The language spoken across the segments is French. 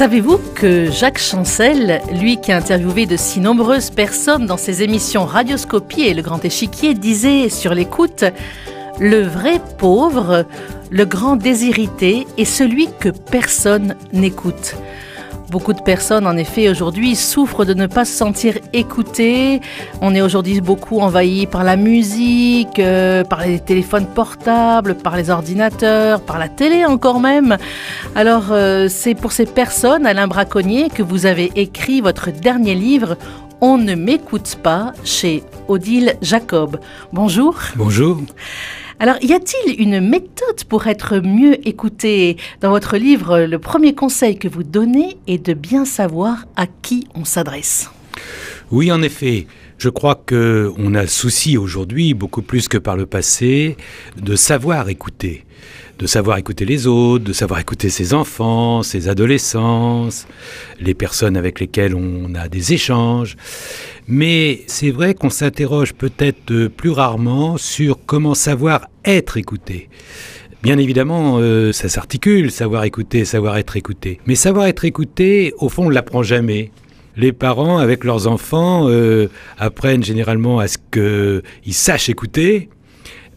Savez-vous que Jacques Chancel, lui qui a interviewé de si nombreuses personnes dans ses émissions Radioscopie et Le Grand Échiquier, disait sur l'écoute Le vrai pauvre, le grand désirité est celui que personne n'écoute. Beaucoup de personnes, en effet, aujourd'hui souffrent de ne pas se sentir écoutées. On est aujourd'hui beaucoup envahi par la musique, euh, par les téléphones portables, par les ordinateurs, par la télé encore même. Alors, euh, c'est pour ces personnes, Alain Braconnier, que vous avez écrit votre dernier livre, On ne m'écoute pas, chez Odile Jacob. Bonjour. Bonjour. Alors, y a-t-il une méthode pour être mieux écouté Dans votre livre, le premier conseil que vous donnez est de bien savoir à qui on s'adresse? Oui, en effet. Je crois que on a souci aujourd'hui, beaucoup plus que par le passé, de savoir écouter de savoir écouter les autres, de savoir écouter ses enfants, ses adolescents, les personnes avec lesquelles on a des échanges. Mais c'est vrai qu'on s'interroge peut-être plus rarement sur comment savoir être écouté. Bien évidemment, euh, ça s'articule, savoir écouter, savoir être écouté. Mais savoir être écouté, au fond, on ne l'apprend jamais. Les parents, avec leurs enfants, euh, apprennent généralement à ce qu'ils sachent écouter,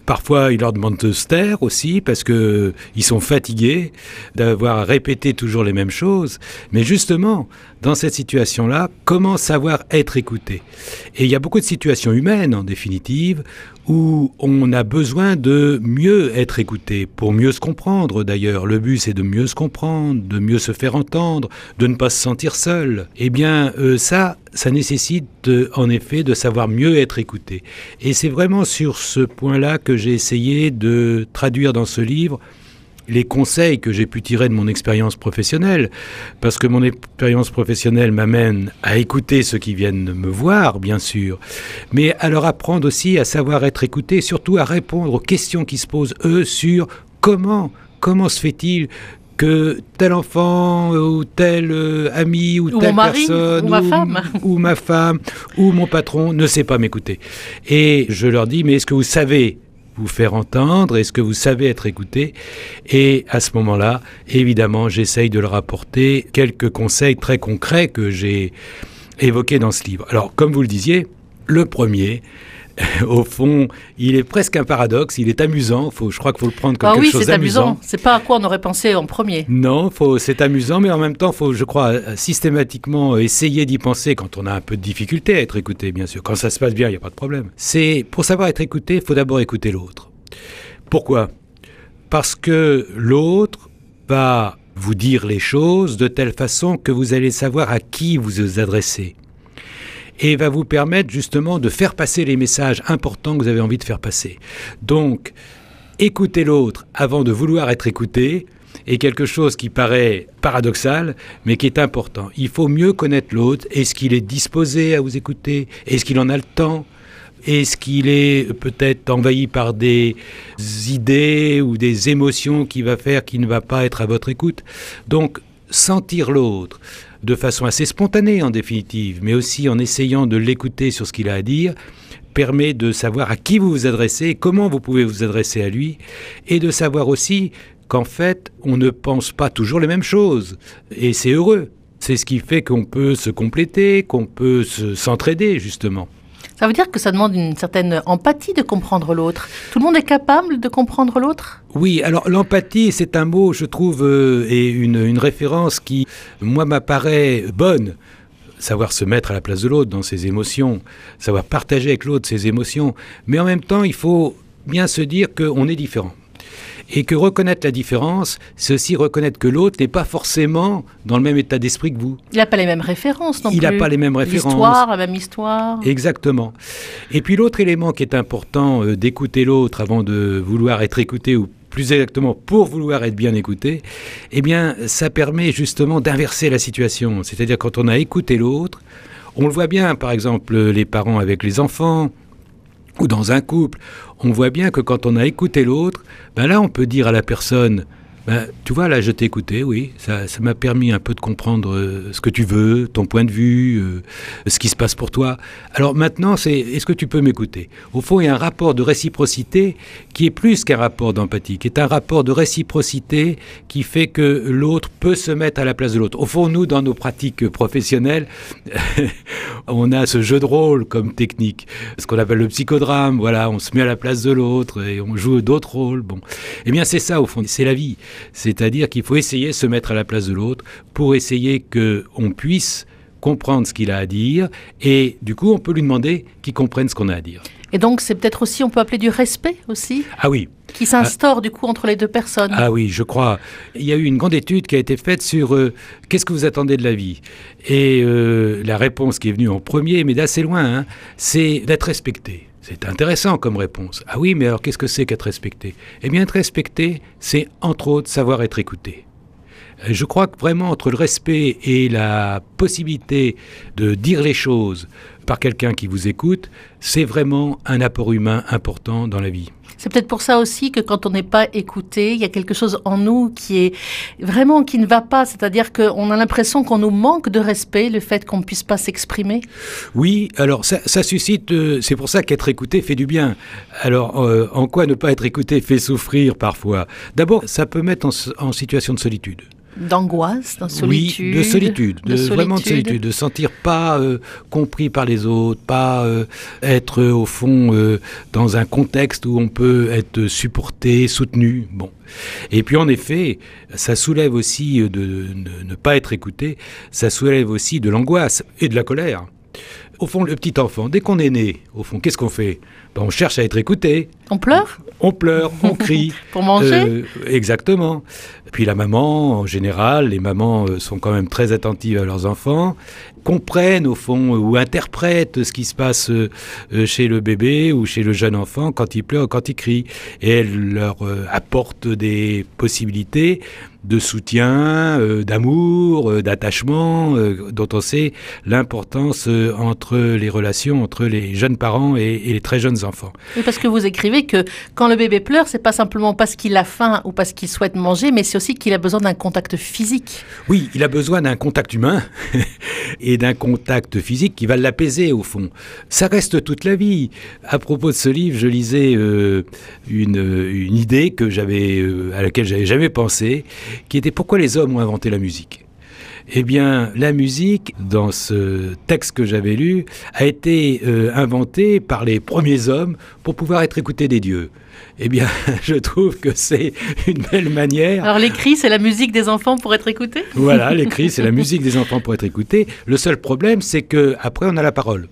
Parfois, ils leur demandent de se taire aussi parce que ils sont fatigués d'avoir répété toujours les mêmes choses. Mais justement, dans cette situation-là, comment savoir être écouté? Et il y a beaucoup de situations humaines, en définitive, où on a besoin de mieux être écouté, pour mieux se comprendre d'ailleurs. Le but c'est de mieux se comprendre, de mieux se faire entendre, de ne pas se sentir seul. Eh bien euh, ça, ça nécessite en effet de savoir mieux être écouté. Et c'est vraiment sur ce point-là que j'ai essayé de traduire dans ce livre les conseils que j'ai pu tirer de mon expérience professionnelle, parce que mon expérience professionnelle m'amène à écouter ceux qui viennent me voir, bien sûr, mais à leur apprendre aussi à savoir être écouté, surtout à répondre aux questions qui se posent, eux, sur comment, comment se fait-il que tel enfant ou tel euh, ami ou, telle personne ou ma femme ou ma femme ou mon patron ne sait pas m'écouter. Et je leur dis mais est-ce que vous savez vous faire entendre? Est-ce que vous savez être écouté? Et à ce moment-là, évidemment, j'essaye de leur apporter quelques conseils très concrets que j'ai évoqués dans ce livre. Alors, comme vous le disiez, le premier, au fond, il est presque un paradoxe, il est amusant, faut, je crois qu'il faut le prendre comme ah quelque chose d'amusant. Oui, c'est amusant, c'est pas à quoi on aurait pensé en premier. Non, c'est amusant, mais en même temps, il faut, je crois, systématiquement essayer d'y penser quand on a un peu de difficulté à être écouté, bien sûr. Quand ça se passe bien, il n'y a pas de problème. C'est, pour savoir être écouté, il faut d'abord écouter l'autre. Pourquoi? Parce que l'autre va vous dire les choses de telle façon que vous allez savoir à qui vous vous adressez et va vous permettre justement de faire passer les messages importants que vous avez envie de faire passer. Donc, écouter l'autre avant de vouloir être écouté est quelque chose qui paraît paradoxal, mais qui est important. Il faut mieux connaître l'autre. Est-ce qu'il est disposé à vous écouter? Est-ce qu'il en a le temps? Est-ce qu'il est peut-être envahi par des idées ou des émotions qui va faire qu'il ne va pas être à votre écoute? Donc, sentir l'autre, de façon assez spontanée en définitive, mais aussi en essayant de l'écouter sur ce qu'il a à dire, permet de savoir à qui vous vous adressez, comment vous pouvez vous adresser à lui, et de savoir aussi qu'en fait, on ne pense pas toujours les mêmes choses. Et c'est heureux. C'est ce qui fait qu'on peut se compléter, qu'on peut s'entraider, justement. Ça veut dire que ça demande une certaine empathie de comprendre l'autre. Tout le monde est capable de comprendre l'autre? Oui, alors l'empathie, c'est un mot, je trouve, euh, et une, une référence qui, moi, m'apparaît bonne. Savoir se mettre à la place de l'autre dans ses émotions, savoir partager avec l'autre ses émotions, mais en même temps, il faut bien se dire qu'on est différent et que reconnaître la différence, c'est aussi reconnaître que l'autre n'est pas forcément dans le même état d'esprit que vous. Il n'a pas les mêmes références non Il n'a pas les mêmes références. L'histoire, la même histoire. Exactement. Et puis l'autre élément qui est important euh, d'écouter l'autre avant de vouloir être écouté ou plus exactement pour vouloir être bien écouté, eh bien ça permet justement d'inverser la situation. C'est-à-dire quand on a écouté l'autre, on le voit bien par exemple les parents avec les enfants, ou dans un couple, on voit bien que quand on a écouté l'autre, ben là on peut dire à la personne Ben, tu vois, là, je t'ai écouté, oui. Ça ça m'a permis un peu de comprendre euh, ce que tu veux, ton point de vue, euh, ce qui se passe pour toi. Alors maintenant, c'est est-ce que tu peux m'écouter? Au fond, il y a un rapport de réciprocité qui est plus qu'un rapport d'empathie, qui est un rapport de réciprocité qui fait que l'autre peut se mettre à la place de l'autre. Au fond, nous, dans nos pratiques professionnelles, on a ce jeu de rôle comme technique, ce qu'on appelle le psychodrame. Voilà, on se met à la place de l'autre et on joue d'autres rôles. Bon, eh bien, c'est ça au fond, c'est la vie. C'est-à-dire qu'il faut essayer de se mettre à la place de l'autre pour essayer qu'on puisse comprendre ce qu'il a à dire et du coup on peut lui demander qu'il comprenne ce qu'on a à dire. Et donc c'est peut-être aussi, on peut appeler du respect aussi Ah oui. Qui s'instaure du coup entre les deux personnes. Ah oui, je crois. Il y a eu une grande étude qui a été faite sur euh, qu'est-ce que vous attendez de la vie? Et euh, la réponse qui est venue en premier, mais d'assez loin, hein, c'est d'être respecté. C'est intéressant comme réponse. Ah oui, mais alors qu'est-ce que c'est qu'être respecté? Eh bien, être respecté, c'est entre autres savoir être écouté. Euh, Je crois que vraiment entre le respect et la possibilité de dire les choses par quelqu'un qui vous écoute, c'est vraiment un apport humain important dans la vie. C'est peut-être pour ça aussi que quand on n'est pas écouté, il y a quelque chose en nous qui est vraiment qui ne va pas. C'est-à-dire qu'on a l'impression qu'on nous manque de respect, le fait qu'on ne puisse pas s'exprimer. Oui, alors ça, ça suscite. euh, c'est pour ça qu'être écouté fait du bien. Alors, euh, en quoi ne pas être écouté fait souffrir parfois? D'abord, ça peut mettre en, situation de solitude. D'angoisse, de solitude. Oui, de solitude, de, vraiment de solitude, de sentir pas euh, compris par les autres, pas euh, être euh, au fond euh, dans un contexte où on peut être supporté, soutenu. Bon. Et puis en effet, ça soulève aussi de ne pas être écouté, ça soulève aussi de l'angoisse et de la colère. Au fond, le petit enfant, dès qu'on est né, au fond, qu'est-ce qu'on fait? Ben, On cherche à être écouté. On pleure? On pleure, on crie. pour manger? Euh, exactement. Puis la maman, en général, les mamans euh, sont quand même très attentives à leurs enfants, comprennent au fond euh, ou interprètent ce qui se passe chez le bébé ou chez le jeune enfant quand il pleure, quand il crie. Et elles leur apportent des possibilités de soutien, d'amour, d'attachement, dont on sait l'importance euh, entre les relations entre les jeunes parents et, et les très jeunes enfants. Oui, parce que vous écrivez que quand le bébé pleure, c'est pas simplement parce qu'il a faim ou parce qu'il souhaite manger, mais c'est aussi qu'il a besoin d'un contact physique. Oui, il a besoin d'un contact humain et d'un contact physique qui va l'apaiser au fond. Ça reste toute la vie. À propos de ce livre, je lisais euh, une, une idée que j'avais, euh, à laquelle j'avais jamais pensé, qui était pourquoi les hommes ont inventé la musique? Eh bien, la musique, dans ce texte que j'avais lu, a été euh, inventée par les premiers hommes pour pouvoir être écoutés des dieux. Eh bien, je trouve que c'est une belle manière Alors les cris, c'est la musique des enfants pour être écoutés? Voilà, les cris, c'est la musique des enfants pour être écoutée. Le seul problème, c'est que après on a la parole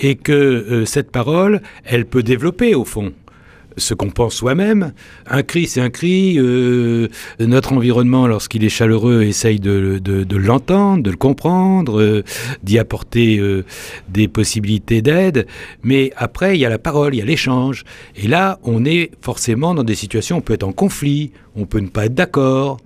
et que euh, cette parole, elle peut développer au fond ce qu'on pense soi-même. Un cri, c'est un cri. euh, notre environnement, lorsqu'il est chaleureux, essaye de, l'entendre, de le comprendre, euh, d'y apporter euh, des possibilités d'aide. Mais après, il y a la parole, il y a l'échange. Et là, on est forcément dans des situations, on peut être en conflit, on peut ne pas être d'accord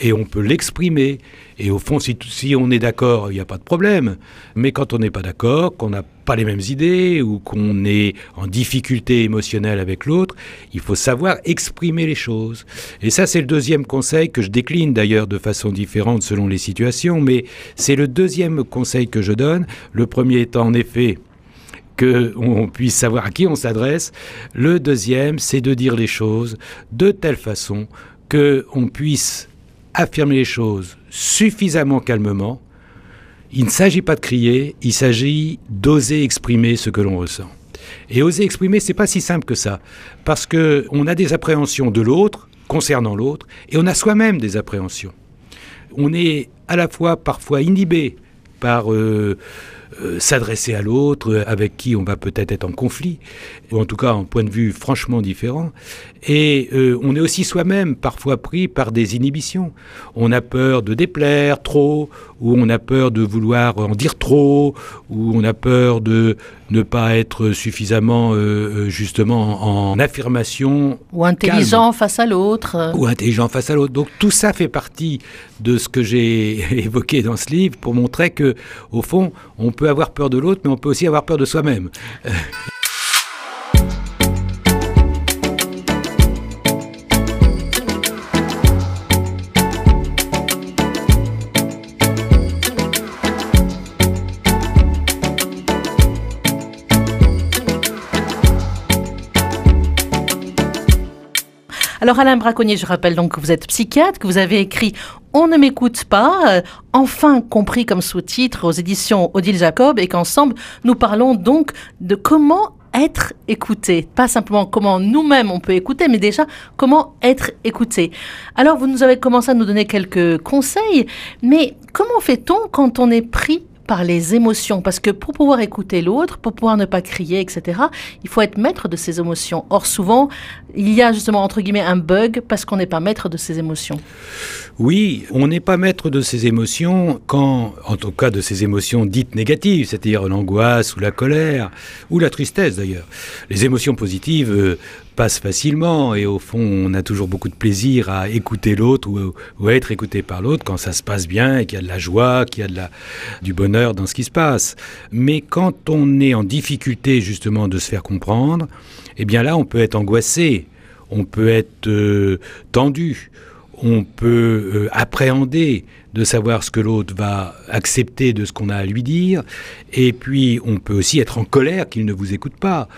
et on peut l'exprimer. Et au fond, si, on est d'accord, il n'y a pas de problème. Mais quand on n'est pas d'accord, qu'on n'a pas les mêmes idées ou qu'on est en difficulté émotionnelle avec l'autre, il faut savoir exprimer les choses. Et ça, c'est le deuxième conseil que je décline d'ailleurs de façon différente selon les situations, mais c'est le deuxième conseil que je donne. Le premier étant en effet qu'on puisse savoir à qui on s'adresse. Le deuxième, c'est de dire les choses de telle façon qu'on puisse affirmer les choses suffisamment calmement. Il ne s'agit pas de crier, il s'agit d'oser exprimer ce que l'on ressent. Et oser exprimer, c'est pas si simple que ça, parce que on a des appréhensions de l'autre concernant l'autre, et on a soi-même des appréhensions. On est à la fois parfois inhibé par euh, euh, s'adresser à l'autre, avec qui on va peut-être être en conflit, ou en tout cas en point de vue franchement différent. Et euh, on est aussi soi-même parfois pris par des inhibitions. On a peur de déplaire trop, ou on a peur de vouloir en dire trop, ou on a peur de ne pas être suffisamment euh, euh, justement en, en affirmation Ou intelligent face à l'autre. ou intelligent face à l'autre. Donc tout ça fait partie de ce que j'ai évoqué dans ce livre pour montrer que, au fond, on peut avoir peur de l'autre, mais on peut aussi avoir peur de soi-même. Alors Alain Braconnier, je rappelle donc que vous êtes psychiatre, que vous avez écrit On ne m'écoute pas, euh, enfin compris comme sous-titre aux éditions Odile Jacob, et qu'ensemble nous parlons donc de comment être écouté. Pas simplement comment nous-mêmes on peut écouter, mais déjà comment être écouté. Alors vous nous avez commencé à nous donner quelques conseils, mais comment fait-on quand on est pris par les émotions, parce que pour pouvoir écouter l'autre, pour pouvoir ne pas crier, etc., il faut être maître de ses émotions. Or, souvent, il y a justement, entre guillemets, un bug parce qu'on n'est pas maître de ses émotions. Oui, on n'est pas maître de ses émotions quand, en tout cas de ses émotions dites négatives, c'est-à-dire l'angoisse ou la colère, ou la tristesse d'ailleurs. Les émotions positives euh, facilement et au fond on a toujours beaucoup de plaisir à écouter l'autre ou, à être écouté par l'autre quand ça se passe bien et qu'il y a de la joie, qu'il y a de la, du bonheur dans ce qui se passe. Mais quand on est en difficulté justement de se faire comprendre, eh bien là on peut être angoissé, on peut être euh, tendu, on peut euh, appréhender de savoir ce que l'autre va accepter de ce qu'on a à lui dire, et puis on peut aussi être en colère qu'il ne vous écoute pas.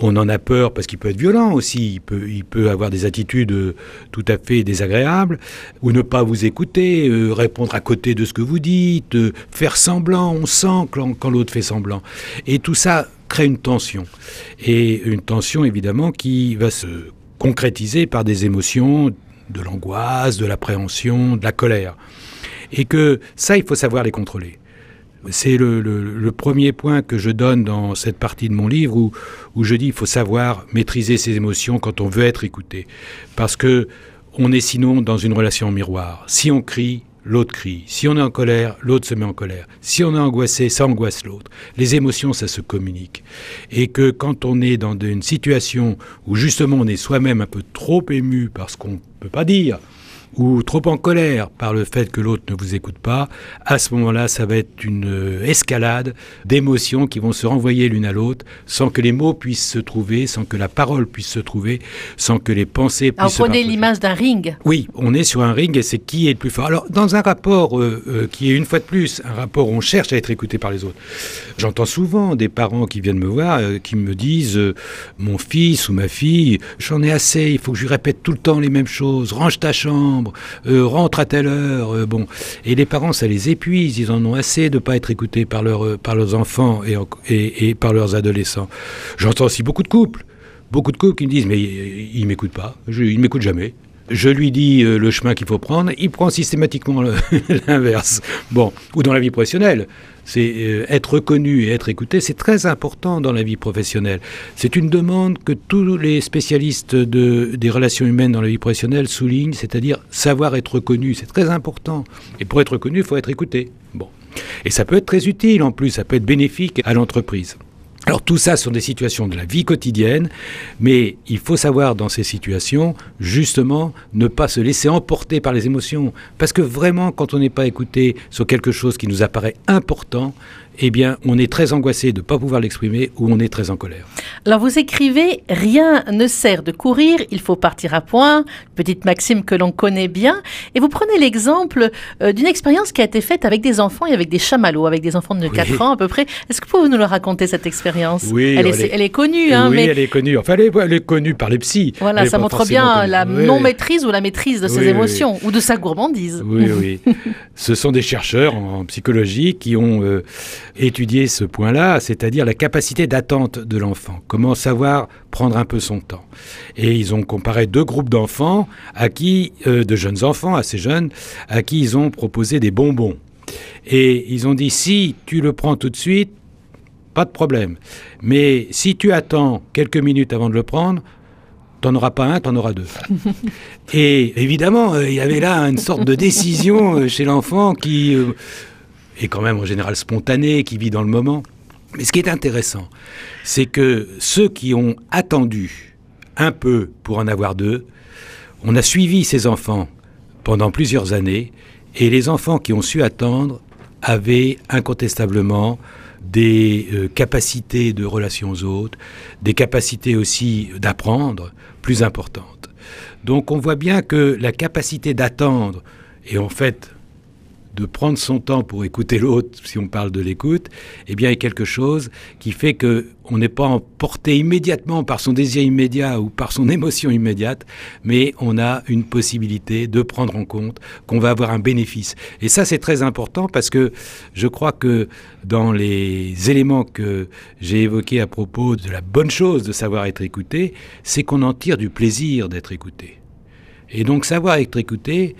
On en a peur parce qu'il peut être violent aussi, il peut, avoir des attitudes euh, tout à fait désagréables, ou ne pas vous écouter, euh, répondre à côté de ce que vous dites, faire semblant, on sent quand l'autre fait semblant. Et tout ça crée une tension. Et une tension évidemment qui va se concrétiser par des émotions de l'angoisse, de l'appréhension, de la colère. Et que ça, il faut savoir les contrôler. C'est le, premier point que je donne dans cette partie de mon livre où, je dis qu'il faut savoir maîtriser ses émotions quand on veut être écouté. Parce que on est sinon dans une relation miroir. Si on crie, l'autre crie. Si on est en colère, l'autre se met en colère. Si on est angoissé, ça angoisse l'autre. Les émotions, ça se communique. Et que quand on est dans une situation où justement on est soi-même un peu trop ému parce qu'on ne peut pas dire, ou trop en colère par le fait que l'autre ne vous écoute pas, à ce moment-là, ça va être une euh, escalade d'émotions qui vont se renvoyer l'une à l'autre sans que les mots puissent se trouver, sans que la parole puisse se trouver, sans que les pensées puissent Alors, se prenez l'image d'un ring. Oui, on est sur un ring et c'est qui est le plus fort. Alors, dans un rapport euh, euh, qui est une fois de plus un rapport où on cherche à être écouté par les autres, j'entends souvent des parents qui viennent me voir, qui me disent Mon fils ou ma fille, j'en ai assez, il faut que je lui répète tout le temps les mêmes choses, range ta chambre euh, rentre à telle heure. Euh, bon, et les parents, ça les épuise. Ils en ont assez de ne pas être écoutés par, euh, par leurs enfants et, et, par leurs adolescents. J'entends aussi beaucoup de couples, beaucoup de couples qui me disent mais il, ne m'écoute pas, il m'écoute jamais. Je lui dis le chemin qu'il faut prendre, il prend systématiquement l'inverse. Bon, ou dans la vie professionnelle. C'est euh, être reconnu et être écouté, c'est très important dans la vie professionnelle. C'est une demande que tous les spécialistes de, des relations humaines dans la vie professionnelle soulignent, c'est-à-dire savoir être reconnu, c'est très important. Et pour être reconnu, il faut être écouté. Bon. Et ça peut être très utile en plus, ça peut être bénéfique à l'entreprise. Alors tout ça sont des situations de la vie quotidienne, mais il faut savoir dans ces situations, justement, ne pas se laisser emporter par les émotions. Parce que vraiment, quand on n'est pas écouté sur quelque chose qui nous apparaît important, eh bien, on est très angoissé de ne pas pouvoir l'exprimer ou on est très en colère. Alors, vous écrivez Rien ne sert de courir, il faut partir à point, petite maxime que l'on connaît bien. Et vous prenez l'exemple euh, d'une expérience qui a été faite avec des enfants et avec des chamallows, avec des enfants de 4 ans à peu près. Est-ce que vous pouvez nous le raconter, cette expérience? Oui, elle, est, elle est connue. Hein, oui, elle est connue. Enfin, elle est, connue par les psys. Voilà, ça montre bien la non-maîtrise ou la maîtrise de ses émotions ou de sa gourmandise. Oui, oui. Ce sont des chercheurs en psychologie qui ont. Euh, étudier ce point-là, c'est-à-dire la capacité d'attente de l'enfant, comment savoir prendre un peu son temps. Et ils ont comparé deux groupes d'enfants, à qui, euh, de jeunes enfants assez jeunes, à qui ils ont proposé des bonbons. Et ils ont dit, si tu le prends tout de suite, pas de problème. Mais si tu attends quelques minutes avant de le prendre, t'en auras pas un, t'en auras deux. Et évidemment, euh, il y avait là une sorte de décision euh, chez l'enfant qui est quand même en général spontané, qui vit dans le moment. Mais ce qui est intéressant, c'est que ceux qui ont attendu un peu pour en avoir deux, on a suivi ces enfants pendant plusieurs années, et les enfants qui ont su attendre avaient incontestablement des euh, capacités de relation aux autres, des capacités aussi d'apprendre plus importantes. Donc on voit bien que la capacité d'attendre, et en fait de prendre son temps pour écouter l'autre, si on parle de l'écoute, eh bien, est quelque chose qui fait que on n'est pas emporté immédiatement par son désir immédiat ou par son émotion immédiate, mais on a une possibilité de prendre en compte qu'on va avoir un bénéfice. Et ça, c'est très important parce que je crois que dans les éléments que j'ai évoqués à propos de la bonne chose de savoir être écouté, c'est qu'on en tire du plaisir d'être écouté. Et donc savoir être écouté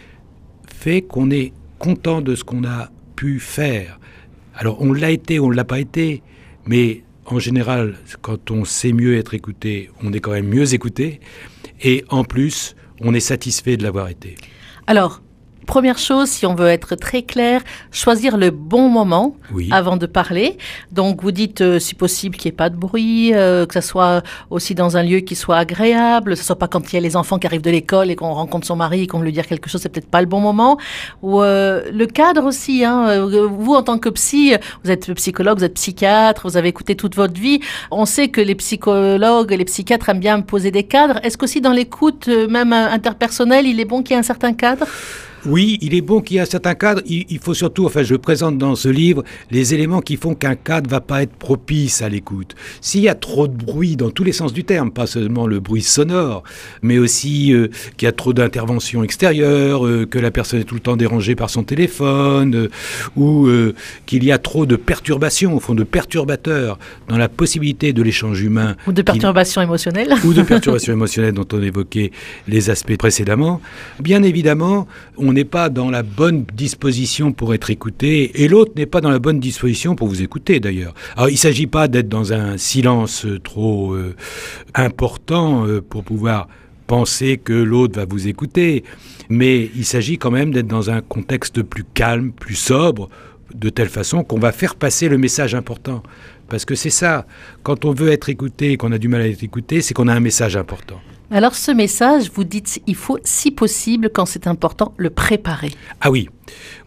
fait qu'on est content de ce qu'on a pu faire. Alors on l'a été, on ne l'a pas été, mais en général, quand on sait mieux être écouté, on est quand même mieux écouté. Et en plus, on est satisfait de l'avoir été. Alors, Première chose, si on veut être très clair, choisir le bon moment avant de parler. Donc, vous dites, euh, si possible, qu'il n'y ait pas de bruit, euh, que ce soit aussi dans un lieu qui soit agréable, que ce soit pas quand il y a les enfants qui arrivent de l'école et qu'on rencontre son mari et qu'on veut lui dire quelque chose, c'est peut-être pas le bon moment. Ou euh, le cadre aussi. Hein, vous, en tant que psy, vous êtes psychologue, vous êtes psychiatre, vous avez écouté toute votre vie. On sait que les psychologues, les psychiatres aiment bien poser des cadres. Est-ce qu'aussi dans l'écoute, même interpersonnelle, il est bon qu'il y ait un certain cadre? Oui, il est bon qu'il y ait un certain cadre. Il, faut surtout, enfin, je présente dans ce livre les éléments qui font qu'un cadre va pas être propice à l'écoute. S'il y a trop de bruit dans tous les sens du terme, pas seulement le bruit sonore, mais aussi euh, qu'il y a trop d'interventions extérieures, euh, que la personne est tout le temps dérangée par son téléphone, euh, ou qu'il y a trop de perturbations, au fond, de perturbateurs dans la possibilité de l'échange humain. Ou de perturbations émotionnelles. Ou de perturbations émotionnelles dont on évoquait les aspects précédemment. Bien évidemment, on n'est pas dans la bonne disposition pour être écouté, et l'autre n'est pas dans la bonne disposition pour vous écouter d'ailleurs. Alors il ne s'agit pas d'être dans un silence trop euh, important euh, pour pouvoir penser que l'autre va vous écouter, mais il s'agit quand même d'être dans un contexte plus calme, plus sobre, de telle façon qu'on va faire passer le message important. Parce que c'est ça, quand on veut être écouté, qu'on a du mal à être écouté, c'est qu'on a un message important. Alors ce message, vous dites, il faut, si possible, quand c'est important, le préparer. Ah oui,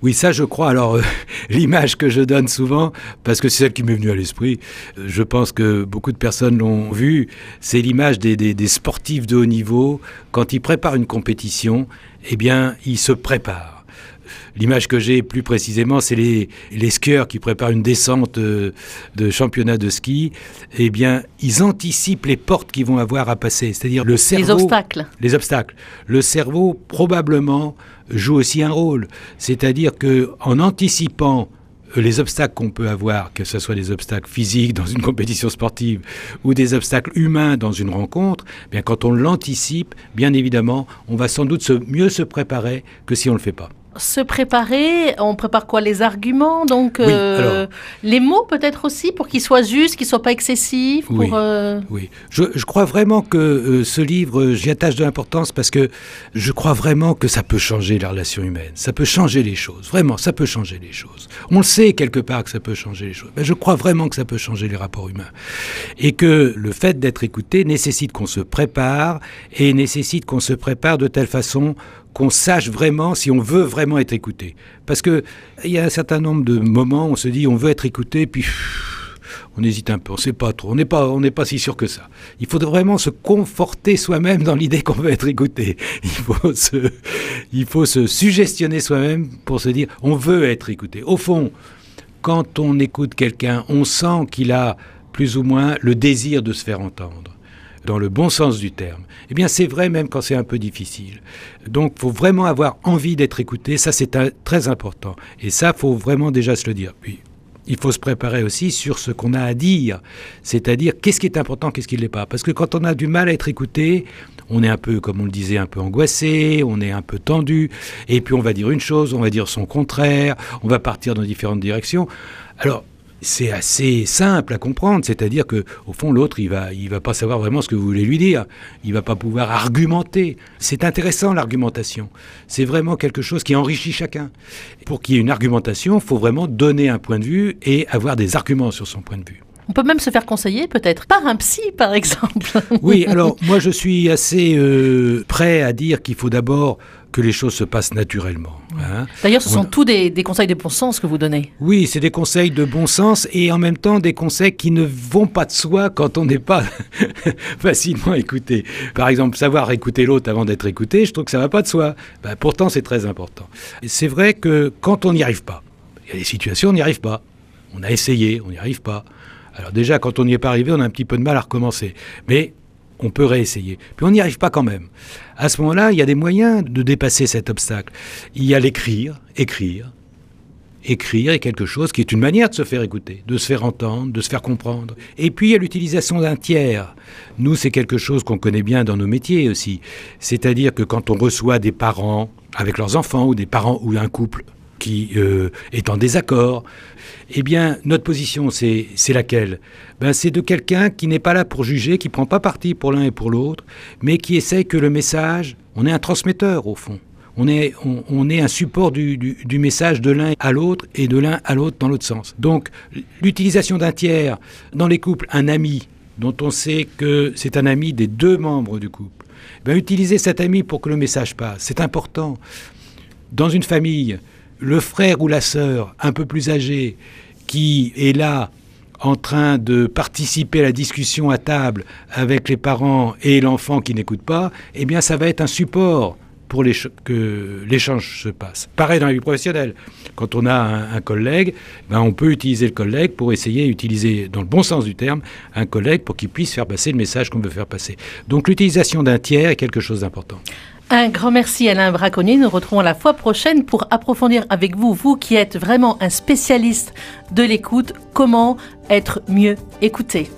oui, ça je crois. Alors euh, l'image que je donne souvent, parce que c'est celle qui m'est venue à l'esprit, euh, je pense que beaucoup de personnes l'ont vu, c'est l'image des sportifs de haut niveau. Quand ils préparent une compétition, eh bien, ils se préparent L'image que j'ai plus précisément, c'est les, les skieurs qui préparent une descente euh, de championnat de ski. Eh bien, ils anticipent les portes qu'ils vont avoir à passer, c'est-à-dire le cerveau. Les obstacles. Les obstacles. Le cerveau probablement joue aussi un rôle, c'est-à-dire que en anticipant les obstacles qu'on peut avoir, que ce soit des obstacles physiques dans une compétition sportive ou des obstacles humains dans une rencontre, eh bien quand on l'anticipe, bien évidemment, on va sans doute mieux se préparer que si on ne le fait pas se préparer, on prépare quoi Les arguments, donc euh, les mots peut-être aussi pour qu'ils soient justes, qu'ils soient pas excessifs. oui, euh, oui. Je, crois vraiment que euh, ce livre, j'y attache de l'importance parce que je crois vraiment que ça peut changer la relation humaine, ça peut changer les choses, vraiment, ça peut changer les choses. On le sait quelque part que ça peut changer les choses, mais je crois vraiment que ça peut changer les rapports humains et que le fait d'être écouté nécessite qu'on se prépare et nécessite qu'on se prépare de telle façon qu'on sache vraiment si on veut vraiment être écouté. Parce qu'il y a un certain nombre de moments où on se dit on veut être écouté, puis on hésite un peu, on ne sait pas trop, on n'est pas, pas si sûr que ça. Il faut vraiment se conforter soi-même dans l'idée qu'on veut être écouté. Il faut se, il faut se suggestionner soi-même pour se dire on veut être écouté. Au fond, quand on écoute quelqu'un, on sent qu'il a plus ou moins le désir de se faire entendre dans le bon sens du terme. Eh bien, c'est vrai même quand c'est un peu difficile. Donc, faut vraiment avoir envie d'être écouté. Ça, c'est très important. Et ça, faut vraiment déjà se le dire. Puis, il faut se préparer aussi sur ce qu'on a à dire, c'est-à-dire qu'est-ce qui est important, qu'est-ce qui ne l'est pas? Parce que quand on a du mal à être écouté, on est un peu, comme on le disait, un peu angoissé, on est un peu tendu, et puis on va dire une chose, on va dire son contraire, on va partir dans différentes directions. Alors, c'est assez simple à comprendre, c'est-à-dire que au fond l'autre il va il va pas savoir vraiment ce que vous voulez lui dire, il va pas pouvoir argumenter. C'est intéressant l'argumentation. C'est vraiment quelque chose qui enrichit chacun. Pour qu'il y ait une argumentation, il faut vraiment donner un point de vue et avoir des arguments sur son point de vue. On peut même se faire conseiller peut-être par un psy, par exemple. Oui, alors moi je suis assez euh, prêt à dire qu'il faut d'abord que les choses se passent naturellement. Hein. D'ailleurs, ce sont tous des, conseils de bon sens que vous donnez. Oui, c'est des conseils de bon sens et en même temps des conseils qui ne vont pas de soi quand on n'est pas facilement écouté. Par exemple, savoir écouter l'autre avant d'être écouté, je trouve que ça ne va pas de soi. Ben, pourtant, c'est très important. C'est vrai que quand on n'y arrive pas, il y a des situations où on n'y arrive pas. On a essayé, on n'y arrive pas. Alors déjà, quand on n'y est pas arrivé, on a un petit peu de mal à recommencer. Mais on peut réessayer. Puis on n'y arrive pas quand même. À ce moment-là, il y a des moyens de dépasser cet obstacle. Il y a l'écrire, écrire. Écrire est quelque chose qui est une manière de se faire écouter, de se faire entendre, de se faire comprendre. Et puis il y a l'utilisation d'un tiers. Nous, c'est quelque chose qu'on connaît bien dans nos métiers aussi. C'est-à-dire que quand on reçoit des parents avec leurs enfants ou des parents ou un couple qui euh, est en désaccord, eh bien, notre position, c'est laquelle? Ben, C'est de quelqu'un qui n'est pas là pour juger, qui ne prend pas parti pour l'un et pour l'autre, mais qui essaye que le message, on est un transmetteur au fond. On est, on, est un support du, du message de l'un à l'autre et de l'un à l'autre dans l'autre sens. Donc, l'utilisation d'un tiers dans les couples, un ami, dont on sait que c'est un ami des deux membres du couple, ben, utiliser cet ami pour que le message passe, c'est important. Dans une famille, le frère ou la sœur un peu plus âgé qui est là en train de participer à la discussion à table avec les parents et l'enfant qui n'écoute pas, eh bien ça va être un support pour que l'échange se passe. Pareil dans la vie professionnelle. Quand on a un, collègue, ben on peut utiliser le collègue pour essayer d'utiliser, dans le bon sens du terme, un collègue pour qu'il puisse faire passer le message qu'on veut faire passer. Donc l'utilisation d'un tiers est quelque chose d'important. Un grand merci Alain Braconnier. Nous retrouvons la fois prochaine pour approfondir avec vous, vous qui êtes vraiment un spécialiste de l'écoute, comment être mieux écouté.